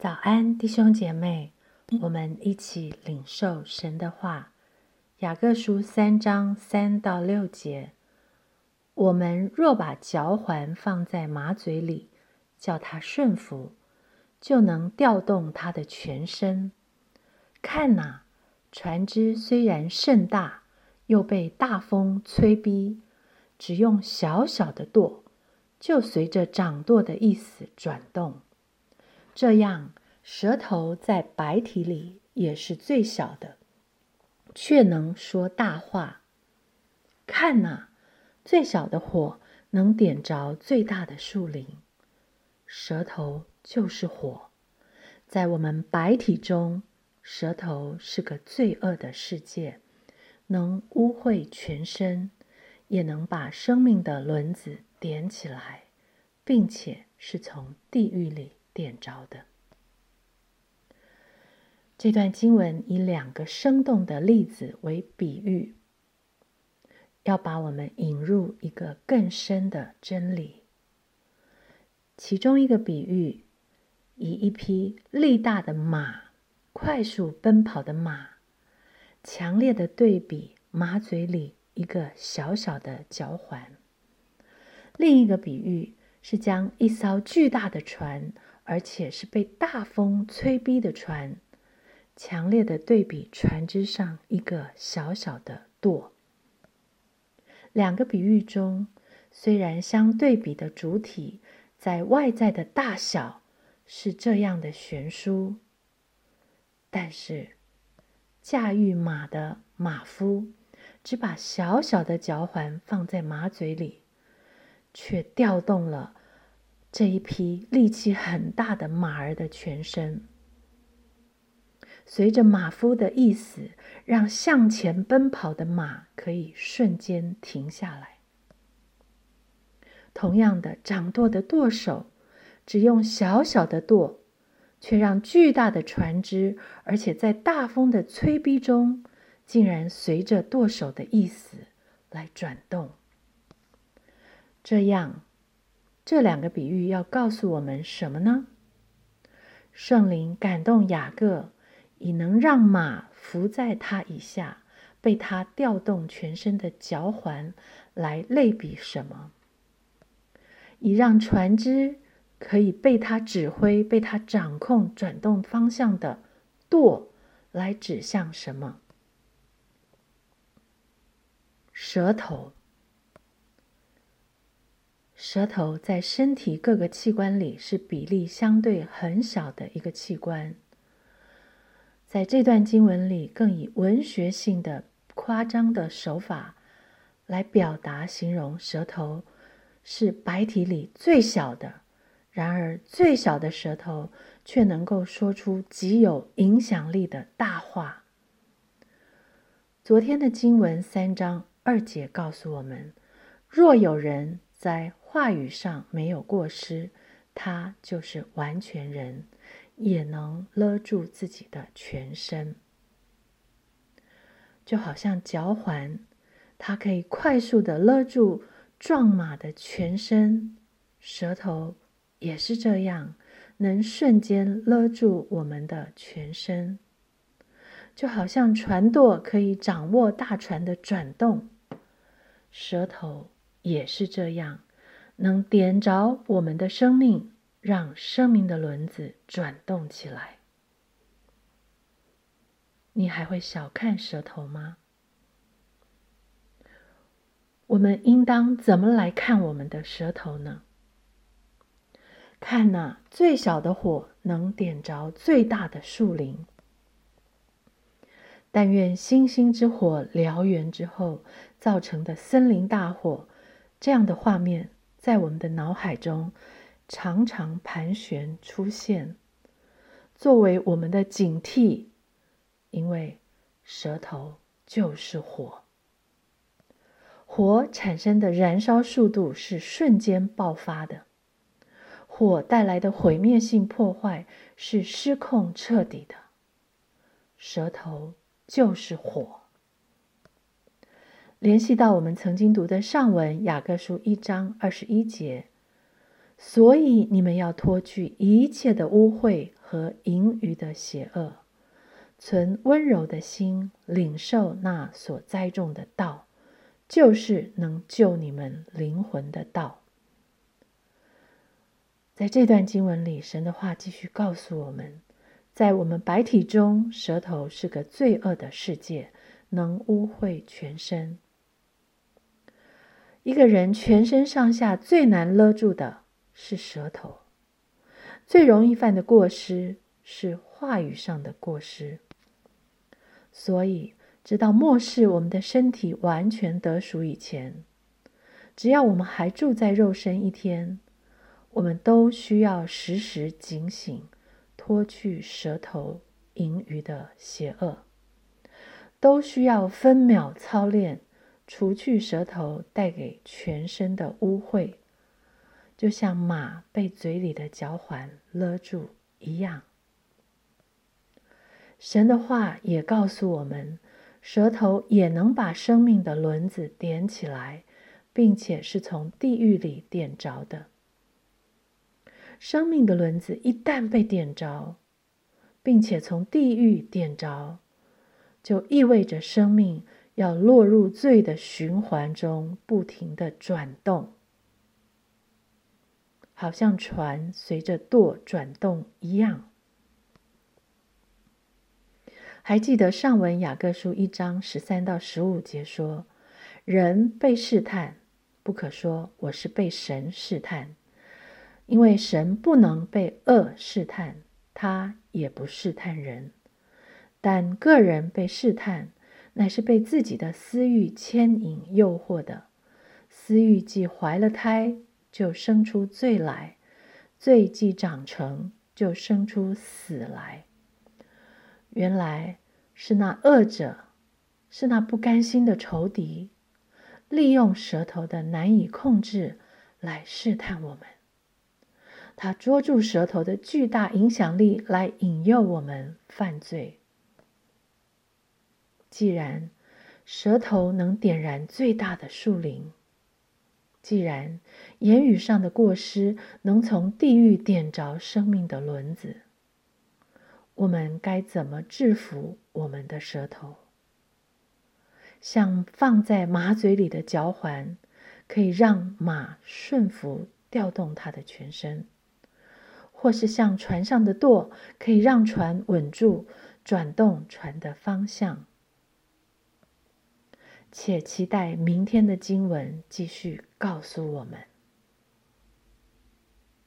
早安，弟兄姐妹，我们一起领受神的话。雅各书三章三到六节：我们若把嚼环放在马嘴里，叫它顺服，就能调动它的全身。看哪，船只虽然甚大，又被大风吹逼，只用小小的舵，就随着掌舵的意思转动。这样，舌头在白体里也是最小的，却能说大话。看呐，最小的火能点着最大的树林。舌头就是火，在我们白体中，舌头是个罪恶的世界，能污秽全身，也能把生命的轮子点起来，并且是从地狱里。点着的这段经文以两个生动的例子为比喻，要把我们引入一个更深的真理。其中一个比喻以一匹力大的马、快速奔跑的马，强烈的对比马嘴里一个小小的脚环；另一个比喻是将一艘巨大的船。而且是被大风催逼的船，强烈的对比船只上一个小小的舵。两个比喻中，虽然相对比的主体在外在的大小是这样的悬殊，但是驾驭马的马夫只把小小的脚环放在马嘴里，却调动了。这一匹力气很大的马儿的全身，随着马夫的意思，让向前奔跑的马可以瞬间停下来。同样的，掌舵的舵手只用小小的舵，却让巨大的船只，而且在大风的催逼中，竟然随着舵手的意思来转动。这样。这两个比喻要告诉我们什么呢？圣灵感动雅各，以能让马伏在他以下，被他调动全身的脚环来类比什么？以让船只可以被他指挥、被他掌控、转动方向的舵来指向什么？舌头。舌头在身体各个器官里是比例相对很小的一个器官。在这段经文里，更以文学性的夸张的手法来表达，形容舌头是白体里最小的。然而，最小的舌头却能够说出极有影响力的大话。昨天的经文三章二节告诉我们：若有人在话语上没有过失，他就是完全人，也能勒住自己的全身。就好像脚环，它可以快速的勒住壮马的全身；舌头也是这样，能瞬间勒住我们的全身。就好像船舵可以掌握大船的转动，舌头也是这样。能点着我们的生命，让生命的轮子转动起来。你还会小看舌头吗？我们应当怎么来看我们的舌头呢？看那最小的火能点着最大的树林。但愿星星之火燎原之后造成的森林大火，这样的画面。在我们的脑海中常常盘旋出现，作为我们的警惕，因为舌头就是火，火产生的燃烧速度是瞬间爆发的，火带来的毁灭性破坏是失控彻底的，舌头就是火。联系到我们曾经读的上文雅各书一章二十一节，所以你们要脱去一切的污秽和淫余的邪恶，存温柔的心，领受那所栽种的道，就是能救你们灵魂的道。在这段经文里，神的话继续告诉我们，在我们白体中，舌头是个罪恶的世界，能污秽全身。一个人全身上下最难勒住的。是舌头最容易犯的过失，是话语上的过失。所以，直到末世我们的身体完全得赎以前，只要我们还住在肉身一天，我们都需要时时警醒，脱去舌头盈余的邪恶，都需要分秒操练，除去舌头带给全身的污秽。就像马被嘴里的嚼环勒住一样，神的话也告诉我们，舌头也能把生命的轮子点起来，并且是从地狱里点着的。生命的轮子一旦被点着，并且从地狱点着，就意味着生命要落入罪的循环中，不停的转动。好像船随着舵转动一样。还记得上文雅各书一章十三到十五节说：“人被试探，不可说我是被神试探，因为神不能被恶试探，他也不试探人。但个人被试探，乃是被自己的私欲牵引诱惑的。私欲既怀了胎。”就生出罪来，罪既长成就生出死来。原来是那恶者，是那不甘心的仇敌，利用舌头的难以控制来试探我们。他捉住舌头的巨大影响力来引诱我们犯罪。既然舌头能点燃最大的树林。既然言语上的过失能从地狱点着生命的轮子，我们该怎么制服我们的舌头？像放在马嘴里的嚼环，可以让马顺服调动它的全身；或是像船上的舵，可以让船稳住转动船的方向。且期待明天的经文继续告诉我们。